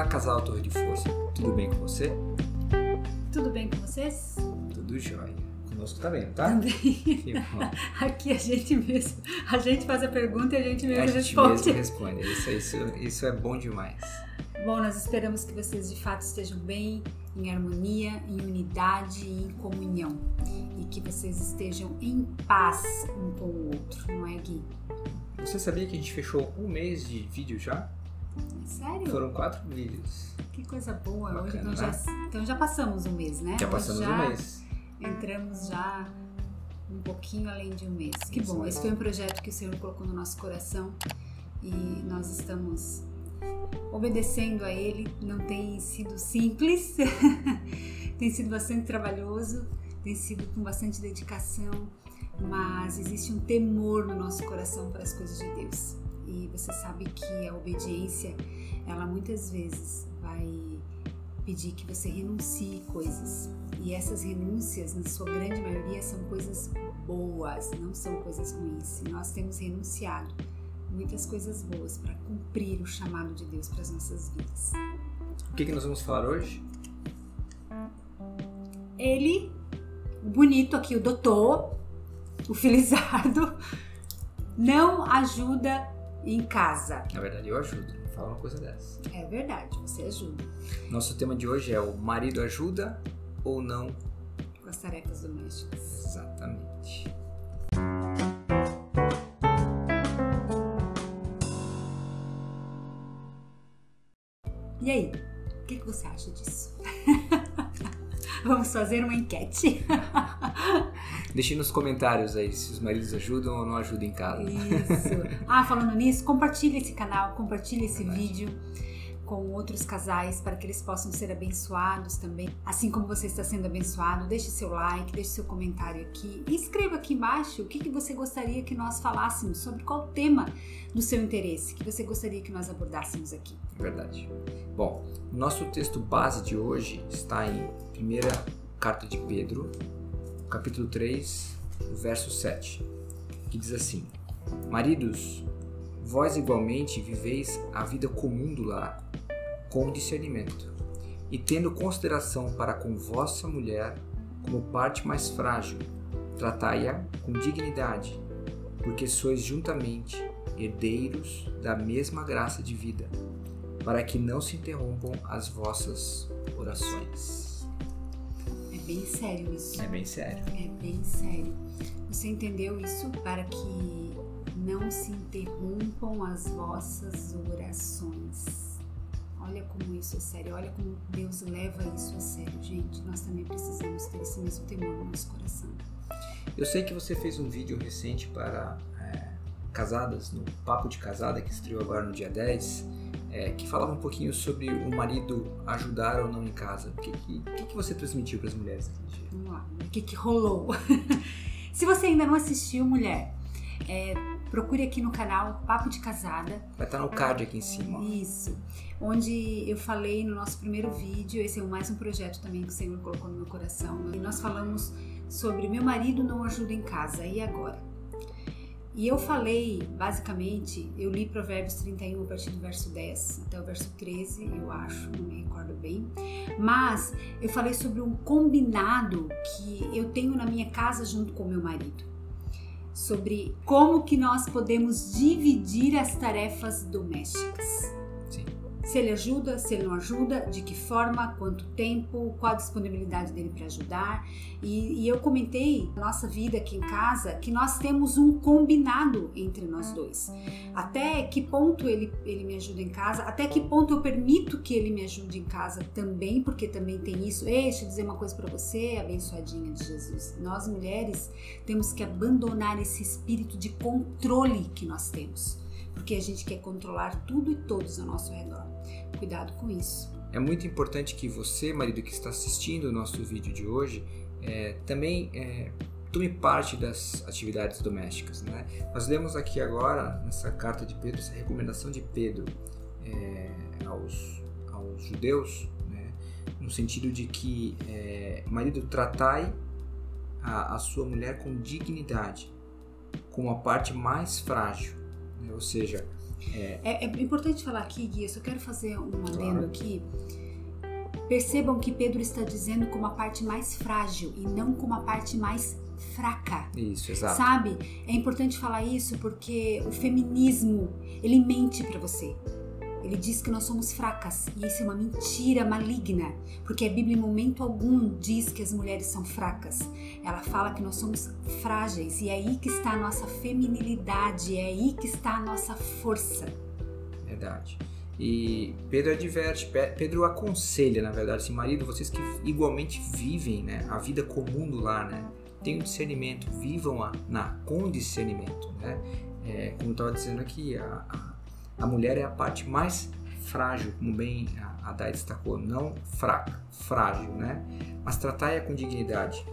Olá, casal Torre de Força. Tudo bem com você? Tudo bem com vocês? Tudo jóia. Conosco também, não tá? Também. Aqui a gente mesmo, a gente faz a pergunta e a gente mesmo A gente responde. mesmo responde. Isso, isso, isso é bom demais. Bom, nós esperamos que vocês de fato estejam bem, em harmonia, em unidade e em comunhão. E que vocês estejam em paz um com o outro, não é, Gui? Você sabia que a gente fechou um mês de vídeo já? Sério? Foram quatro vídeos. Que coisa boa. Hoje Bacana, nós já, então já passamos um mês, né? Já Hoje passamos já um mês. Entramos já um pouquinho além de um mês. Que Isso bom, esse foi um projeto que o Senhor colocou no nosso coração e nós estamos obedecendo a Ele. Não tem sido simples, tem sido bastante trabalhoso, tem sido com bastante dedicação, mas existe um temor no nosso coração para as coisas de Deus. E você sabe que a obediência, ela muitas vezes vai pedir que você renuncie coisas. E essas renúncias, na sua grande maioria, são coisas boas, não são coisas ruins. E nós temos renunciado muitas coisas boas para cumprir o chamado de Deus para as nossas vidas. O que, que nós vamos falar hoje? Ele, o bonito aqui, o doutor, o Felizardo, não ajuda em casa. Na verdade, eu ajudo. Não fala uma coisa dessa. É verdade, você ajuda Nosso tema de hoje é o marido ajuda ou não? com as tarefas domésticas. Exatamente. E aí, o que, que você acha disso? Vamos fazer uma enquete. Deixe nos comentários aí se os maridos ajudam ou não ajudam em casa. Isso. Ah, falando nisso, compartilhe esse canal, compartilhe esse Verdade. vídeo com outros casais para que eles possam ser abençoados também. Assim como você está sendo abençoado, deixe seu like, deixe seu comentário aqui e escreva aqui embaixo o que, que você gostaria que nós falássemos, sobre qual tema do seu interesse que você gostaria que nós abordássemos aqui. Verdade. Bom, nosso texto base de hoje está em primeira carta de Pedro, capítulo 3, verso 7, que diz assim: Maridos, vós igualmente viveis a vida comum do lar, com discernimento, e tendo consideração para com vossa mulher como parte mais frágil, tratai-a com dignidade, porque sois juntamente herdeiros da mesma graça de vida para que não se interrompam as vossas orações. É bem sério isso. É bem sério. É bem sério. Você entendeu isso para que não se interrompam as vossas orações. Olha como isso é sério, olha como Deus leva isso a sério, gente. Nós também precisamos ter esse mesmo temor no nosso coração. Eu sei que você fez um vídeo recente para é, casadas, no Papo de Casada, que estreou agora no dia 10, é, que falava um pouquinho sobre o marido ajudar ou não em casa. O que, que, que você transmitiu para as mulheres naquele dia? Vamos lá, o que, que rolou? Se você ainda não assistiu, mulher, é, procure aqui no canal Papo de Casada. Vai estar no card aqui em cima. Isso. Onde eu falei no nosso primeiro vídeo, esse é mais um projeto também que o Senhor colocou no meu coração. E nós falamos sobre meu marido não ajuda em casa, e agora? E eu falei, basicamente, eu li Provérbios 31 a partir do verso 10 até o verso 13, eu acho, não me recordo bem. Mas eu falei sobre um combinado que eu tenho na minha casa junto com meu marido. Sobre como que nós podemos dividir as tarefas domésticas. Se ele ajuda, se ele não ajuda, de que forma, quanto tempo, qual a disponibilidade dele para ajudar. E, e eu comentei na nossa vida aqui em casa que nós temos um combinado entre nós dois. Até que ponto ele, ele me ajuda em casa, até que ponto eu permito que ele me ajude em casa também, porque também tem isso. Ei, deixa eu dizer uma coisa para você, abençoadinha de Jesus. Nós mulheres temos que abandonar esse espírito de controle que nós temos porque a gente quer controlar tudo e todos ao nosso redor. Cuidado com isso. É muito importante que você, marido que está assistindo o nosso vídeo de hoje, é, também é, tome parte das atividades domésticas. Né? Nós lemos aqui agora, nessa carta de Pedro, essa recomendação de Pedro é, aos, aos judeus, né? no sentido de que, é, marido, tratai a, a sua mulher com dignidade, como a parte mais frágil. Ou seja, É. É, é importante falar aqui, Gui, eu só quero fazer um adendo claro. aqui. Percebam que Pedro está dizendo como a parte mais frágil e não como a parte mais fraca. Isso, exato. Sabe? É importante falar isso porque o feminismo, ele mente para você. Ele diz que nós somos fracas e isso é uma mentira maligna, porque a Bíblia em momento algum diz que as mulheres são fracas. Ela fala que nós somos frágeis e é aí que está a nossa feminilidade, é aí que está a nossa força. Verdade. E Pedro adverte, Pedro aconselha, na verdade, assim, marido, vocês que igualmente vivem né, a vida comum do lar, né? Tenham discernimento, vivam a, na, com discernimento, né? É, como eu estava dizendo aqui, a, a a mulher é a parte mais frágil, como bem a, Dai destacou, não fraca, frágil, né? Mas tratar-a com dignidade.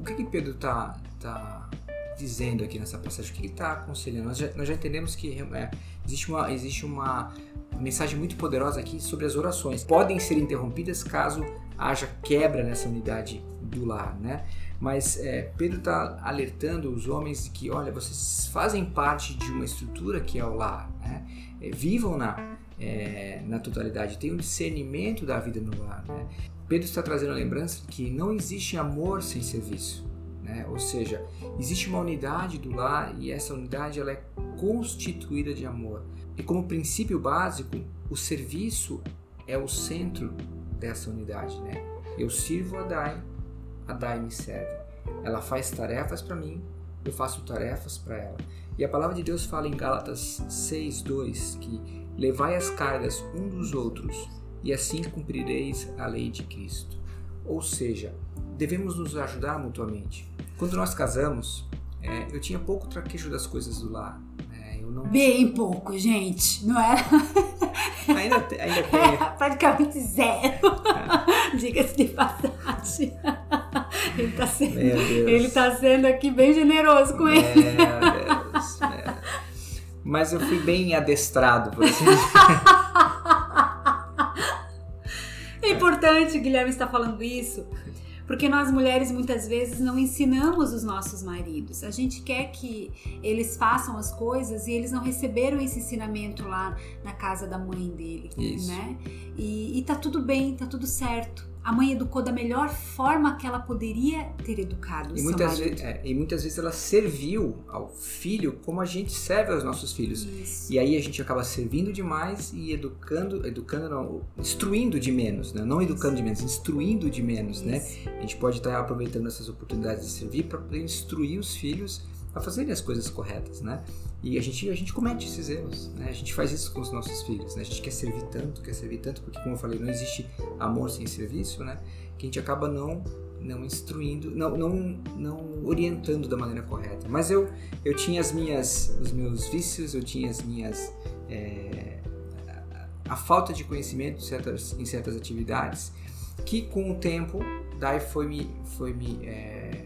O que, que Pedro está tá dizendo aqui nessa passagem? O que ele está aconselhando? Nós já, nós já, entendemos que é, existe, uma, existe uma mensagem muito poderosa aqui sobre as orações. Podem ser interrompidas caso haja quebra nessa unidade do lar, né? Mas é, Pedro está alertando os homens que, olha, vocês fazem parte de uma estrutura que é o lar, né? É, vivam na, é, na totalidade, tenham discernimento da vida no lar. Né? Pedro está trazendo a lembrança de que não existe amor sem serviço. Né? Ou seja, existe uma unidade do lar e essa unidade ela é constituída de amor. E como princípio básico, o serviço é o centro dessa unidade. Né? Eu sirvo a Dai, a Dai me serve. Ela faz tarefas para mim, eu faço tarefas para ela. E a palavra de Deus fala em Gálatas 6:2 que levai as cargas um dos outros e assim cumprireis a lei de Cristo. Ou seja, devemos nos ajudar mutuamente. Quando nós casamos, é, eu tinha pouco traquejo das coisas do lar. Né? Eu não... Bem pouco, gente, não é? Ainda, te, ainda tem. praticamente zero. É. Diga-se de passagem. Ele está sendo, ele tá sendo aqui bem generoso com Meu ele. Deus. Mas eu fui bem adestrado, por assim É importante, Guilherme está falando isso, porque nós mulheres muitas vezes não ensinamos os nossos maridos. A gente quer que eles façam as coisas e eles não receberam esse ensinamento lá na casa da mãe dele, Isso. né? E, e tá tudo bem, tá tudo certo a mãe educou da melhor forma que ela poderia ter educado e muitas, vezes, é, e muitas vezes ela serviu ao filho como a gente serve aos nossos filhos. Isso. E aí a gente acaba servindo demais e educando, educando não, instruindo de menos, né? não educando de menos, instruindo de menos, né? Isso. né? A gente pode estar aproveitando essas oportunidades de servir para poder instruir os filhos a fazerem as coisas corretas, né? E a gente, a gente comete esses erros, né? A gente faz isso com os nossos filhos, né? A gente quer servir tanto, quer servir tanto, porque como eu falei, não existe amor sem serviço, né? Que a gente acaba não não instruindo, não, não, não orientando da maneira correta. Mas eu, eu tinha as minhas, os meus vícios, eu tinha as minhas é, a, falta de conhecimento em certas, em certas atividades, que com o tempo daí foi me, foi me é,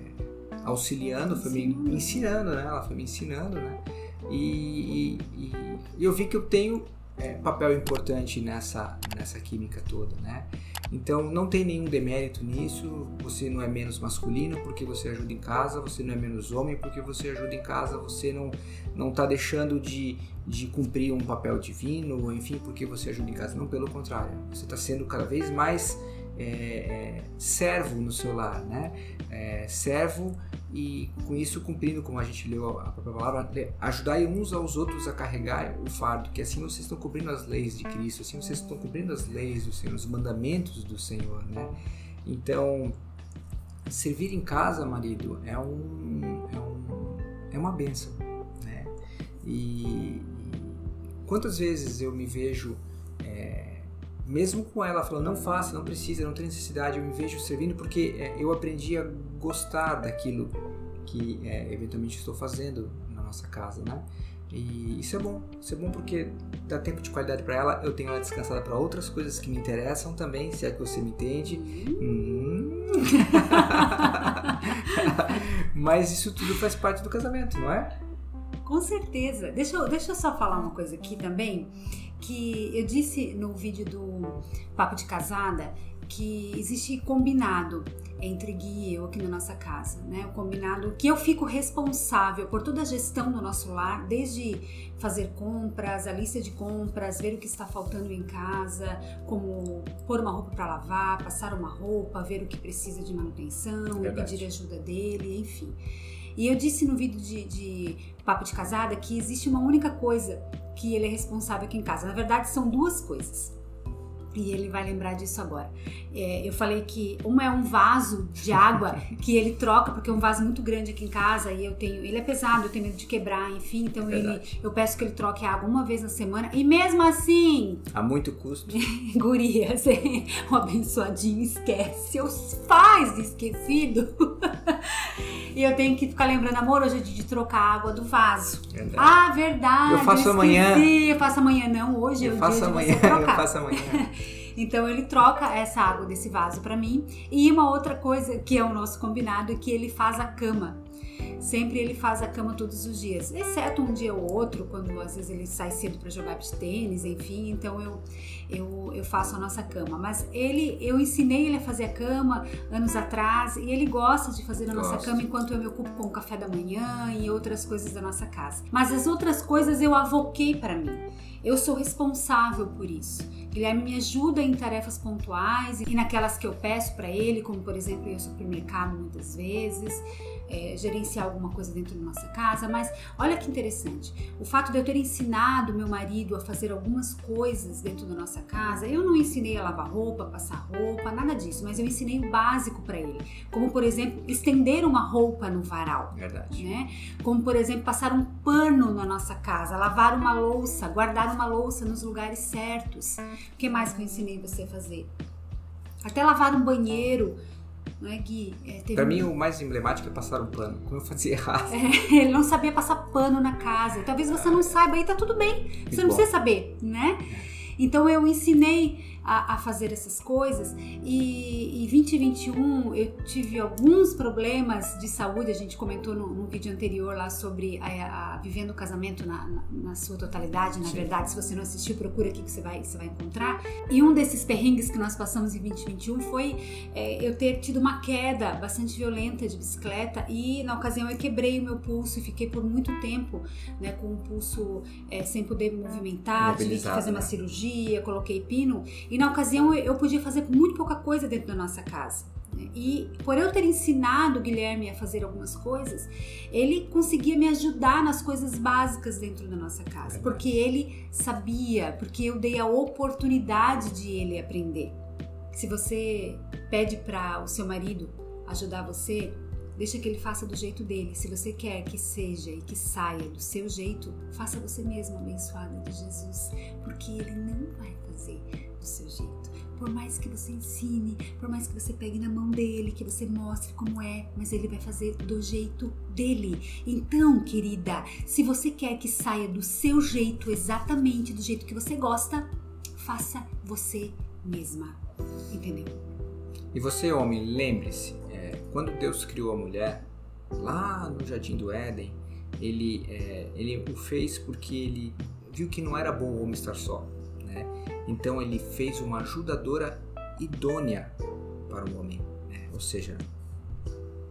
auxiliando, foi me ensinando, né? Ela foi me ensinando, né? E, e, e eu vi que eu tenho é, papel importante nessa, nessa química toda, né? Então não tem nenhum demérito nisso. Você não é menos masculino porque você ajuda em casa, você não é menos homem porque você ajuda em casa, você não não está deixando de, de cumprir um papel divino, enfim, porque você ajuda em casa. Não, pelo contrário, você está sendo cada vez mais é, é, servo no seu lar, né? É, servo e com isso cumprindo, como a gente leu a própria palavra, ajudai uns aos outros a carregar o fardo, que assim vocês estão cumprindo as leis de Cristo, assim vocês estão cumprindo as leis do Senhor, os mandamentos do Senhor, né? Então, servir em casa, marido, é um é, um, é uma benção, né? E, quantas vezes eu me vejo é, mesmo com ela falando não faça, não precisa, não tem necessidade, eu me vejo servindo porque é, eu aprendi a gostar daquilo que é, eventualmente estou fazendo na nossa casa, né? E isso é bom, isso é bom porque dá tempo de qualidade para ela, eu tenho ela descansada para outras coisas que me interessam também, se é que você me entende. Hum. Mas isso tudo faz parte do casamento, não é? Com certeza. Deixa eu, deixa eu só falar uma coisa aqui também que eu disse no vídeo do Papo de Casada que existe combinado. entre Gui e eu aqui na nossa casa, né? O combinado que eu fico responsável por toda a gestão do nosso lar, desde fazer compras, a lista de compras, ver o que está faltando em casa, como pôr uma roupa para lavar, passar uma roupa, ver o que precisa de manutenção, Verdade. pedir ajuda dele, enfim. E eu disse no vídeo de, de Papo de Casada que existe uma única coisa que ele é responsável aqui em casa. Na verdade, são duas coisas e ele vai lembrar disso agora. É, eu falei que uma é um vaso de água que ele troca, porque é um vaso muito grande aqui em casa e eu tenho. Ele é pesado, eu tenho medo de quebrar, enfim, então ele, eu peço que ele troque a água uma vez na semana. E mesmo assim, A muito custo. gurias, o abençoadinho esquece, os de esquecido. e eu tenho que ficar lembrando, amor, hoje é de trocar a água do vaso. Verdade. Ah, verdade. Eu faço esqueci. amanhã. Eu faço amanhã, não. Hoje é eu o faço dia amanhã, de você eu trocar. faço amanhã. Então ele troca essa água desse vaso pra mim. E uma outra coisa que é o nosso combinado é que ele faz a cama. Sempre ele faz a cama todos os dias, exceto um dia ou outro, quando às vezes ele sai cedo para jogar beach tênis, enfim. Então eu, eu, eu faço a nossa cama. Mas ele, eu ensinei ele a fazer a cama anos atrás e ele gosta de fazer a nossa Gosta. cama enquanto eu me ocupo com o café da manhã e outras coisas da nossa casa. Mas as outras coisas eu avoquei para mim. Eu sou responsável por isso. Guilherme me ajuda em tarefas pontuais e naquelas que eu peço para ele, como por exemplo ir ao supermercado muitas vezes, é, gerenciar alguma coisa dentro da nossa casa. Mas olha que interessante, o fato de eu ter ensinado meu marido a fazer algumas coisas dentro da nossa casa, eu não ensinei a lavar roupa, passar roupa, nada disso, mas eu ensinei o básico para ele, como por exemplo estender uma roupa no varal Verdade. né? Como por exemplo, passar um pano na nossa casa, lavar uma louça, guardar uma louça nos lugares certos. O que mais que eu ensinei você a fazer? Até lavar um banheiro, não é, Gui? É, Pra um- mim, o mais emblemático é passar um pano. Como eu fazia errado. Ele não sabia passar pano na casa. Talvez você não saiba, aí tá tudo bem. Você não precisa saber, né? Então eu ensinei a, a fazer essas coisas e em 2021 eu tive alguns problemas de saúde. A gente comentou no, no vídeo anterior lá sobre a, a- vivendo o casamento na, na- na sua totalidade. Na Sim. verdade, se você não assistiu, procura aqui que você vai, você vai encontrar. E um desses perrengues que nós passamos em 2021 foi é, eu ter tido uma queda bastante violenta de bicicleta e na ocasião eu quebrei o meu pulso e fiquei por muito tempo né, com o pulso é, sem poder movimentar, tive que fazer uma né? cirurgia, coloquei pino e na ocasião eu, podia fazer muito pouca coisa dentro da nossa casa. né? E por eu ter ensinado o Guilherme a fazer algumas coisas, ele conseguia me ajudar nas coisas básicas dentro da nossa casa, porque ele sabia, porque eu dei a oportunidade de ele aprender. Se você pede para o seu marido ajudar você, deixa que ele faça do jeito dele. Se você quer que seja e que saia do seu jeito, faça você mesmo abençoada de Jesus, porque ele não vai fazer do seu jeito. Por mais que você ensine, por mais que você pegue na mão dele, que você mostre como é, mas ele vai fazer do jeito dele. Então, querida, se você quer que saia do seu jeito, exatamente do jeito que você gosta, faça você mesma. Entendeu? E você, homem, lembre-se, é, quando Deus criou a mulher, lá no Jardim do Éden, ele, é, ele o fez porque ele viu que não era bom o homem estar só. Né? Então ele fez uma ajudadora idônea para o homem, né? ou seja,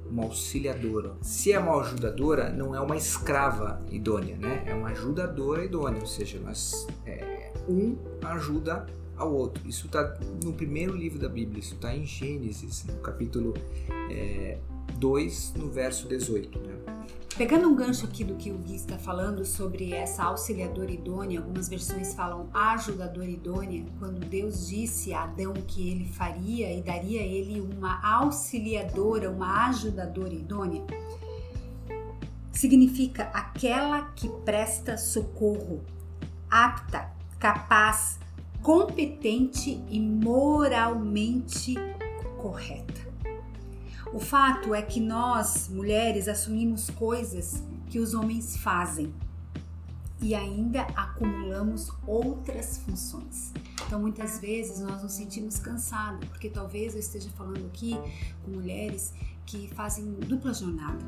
uma auxiliadora. Se é uma ajudadora, não é uma escrava idônea, né? é uma ajudadora idônea, ou seja, nós, é, um ajuda ao outro. Isso está no primeiro livro da Bíblia, isso está em Gênesis, no capítulo é, 2, no verso 18. Né? Pegando um gancho aqui do que o Gui está falando sobre essa auxiliadora idônea, algumas versões falam ajudadora idônea, quando Deus disse a Adão que ele faria e daria a ele uma auxiliadora, uma ajudadora idônea, significa aquela que presta socorro, apta, capaz, competente e moralmente correta. O fato é que nós, mulheres, assumimos coisas que os homens fazem e ainda acumulamos outras funções. Então, muitas vezes nós nos sentimos cansados, porque talvez eu esteja falando aqui com mulheres que fazem dupla jornada.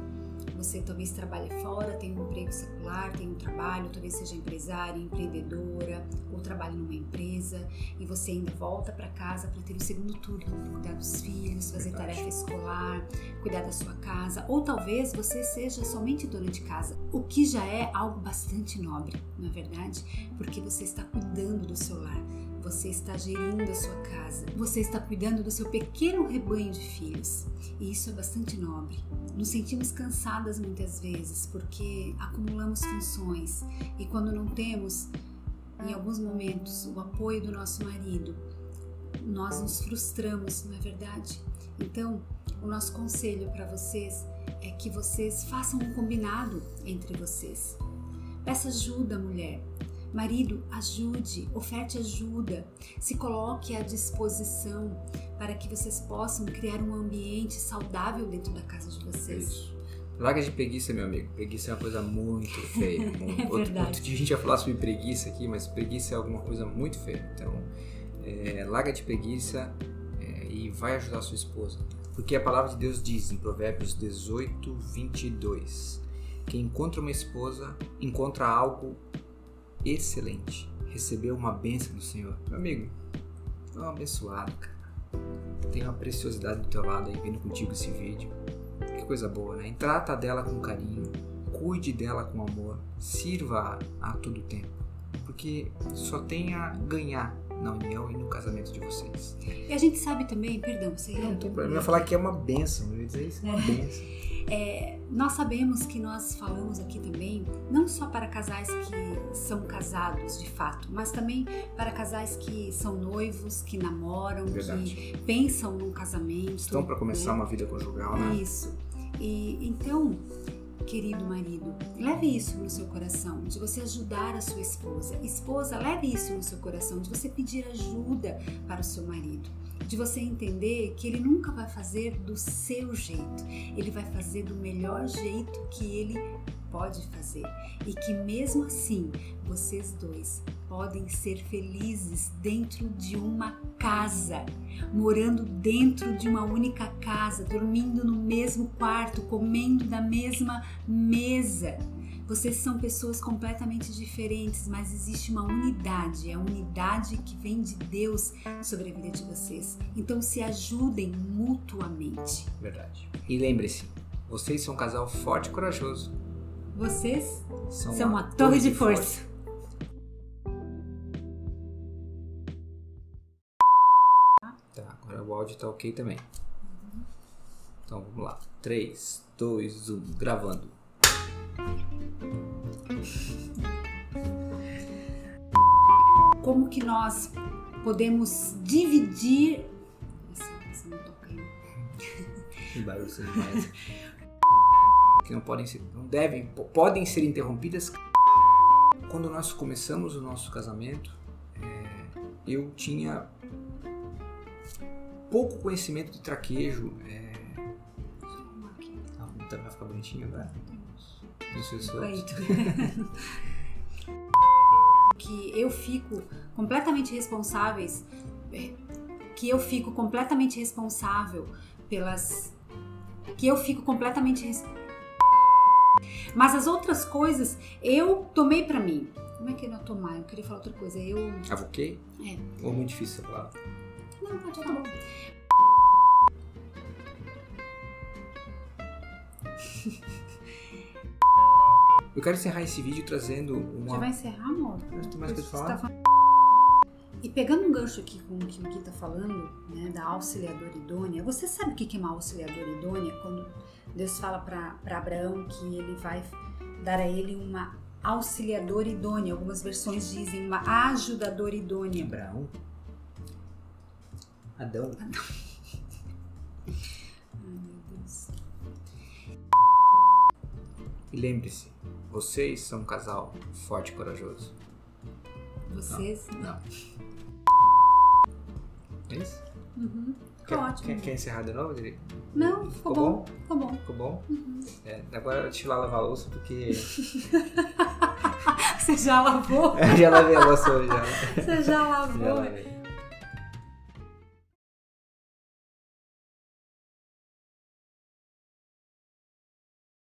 Você talvez trabalhe fora, tem um emprego secular, tem um trabalho, talvez seja empresária, empreendedora, ou trabalhe numa empresa e você ainda volta para casa para ter o segundo turno, cuidar dos filhos, fazer Verdade. tarefa escolar, cuidar da sua casa, ou talvez você seja somente dona de casa, o que já é algo bastante nobre, não é verdade? Porque você está cuidando do seu lar, você está gerindo a sua casa, você está cuidando do seu pequeno rebanho de filhos. E isso é bastante nobre. Nos sentimos cansadas muitas vezes porque acumulamos funções e quando não temos, em alguns momentos, o apoio do nosso marido, nós nos frustramos, não é verdade? Então, o nosso conselho para vocês é que vocês façam um combinado entre vocês. Peça ajuda, mulher. Marido, ajude, oferte ajuda, se coloque à disposição para que vocês possam criar um ambiente saudável dentro da casa de vocês. Isso. Larga de preguiça, meu amigo. Preguiça é uma coisa muito feia. Muito- outro, verdade. outro dia a gente ia falar sobre preguiça aqui, mas preguiça é alguma coisa muito feia. Então, é, larga de preguiça é, e vai ajudar a sua esposa. Porque a palavra de Deus diz em Provérbios 18, 22: Quem encontra uma esposa encontra algo excelente. Recebeu uma bênção do Senhor. Meu amigo, é um abençoado, cara. Tem uma preciosidade do teu lado aí vendo contigo esse vídeo. Que coisa boa, né? E Trata dela com carinho, cuide dela com amor, sirva a todo tempo. Porque só tem a ganhar na união e no casamento de vocês. E a gente sabe também, perdão, você Não tem problema. Eu ia falar que é uma benção, eu ia dizer isso é uma benção. É, nós sabemos que nós falamos aqui também, não só para casais que são casados de fato, mas também para casais que são noivos, que namoram, Verdade. que pensam num casamento. Estão para começar né? uma vida conjugal, né? Isso. E então, querido marido, leve isso no seu coração, de você ajudar a sua esposa. Esposa, leve isso no seu coração, de você pedir ajuda para o seu marido. De você entender que ele nunca vai fazer do seu jeito, ele vai fazer do melhor jeito que ele pode fazer. E que mesmo assim, vocês dois podem ser felizes dentro de uma casa morando dentro de uma única casa, dormindo no mesmo quarto, comendo da mesma mesa. Vocês são pessoas completamente diferentes, mas existe uma unidade, é a unidade que vem de Deus sobre a vida de vocês. Então se ajudem mutuamente. Verdade. E lembre-se, vocês são um casal forte e corajoso. Vocês São, são uma torre de força. Tá, agora o áudio tá ok também. Então vamos lá. 3, 2, 1, gravando. Como que nós podemos dividir essa, essa não aí. Que barulho são demais. que não podem ser, não devem, po- podem ser interrompidas. Quando nós começamos o nosso casamento, é, eu tinha pouco conhecimento de traquejo. É, ah, vai ficar bonitinho agora? Que eu fico completamente responsáveis, é, que eu fico completamente responsável pelas, que eu fico completamente res... mas as outras coisas eu tomei pra mim. Como é que eu não tomar? Eu queria falar outra coisa. Eu Avoquei? É. Ou muito difícil essa palavra? não pode tá bom. Eu quero encerrar esse vídeo trazendo uma. Já vai encerrar, amor? Tem mais coisa pra Você falar? tá falando- E pegando um gancho aqui com o que o Gui tá falando, né, da auxiliadora idônea, você sabe o que que é uma auxiliadora idônea? Quando Deus fala para Abraão que ele vai dar a ele uma auxiliadora idônea, algumas versões dizem uma ajudadora idônea. Abraão? Adão? Ai, meu Deus. E lembre-se, vocês são um casal forte e corajoso. Vocês? Não. É isso? Uhum. Quer, Ótimo. quer, quer encerrar de novo, Dri? Não, ficou bom. Ficou bom. Ficou bom? Uhum. É, agora eu lá lavar a louça porque. Você já lavou? eu já lavei a louça hoje já. Você já lavou? Já.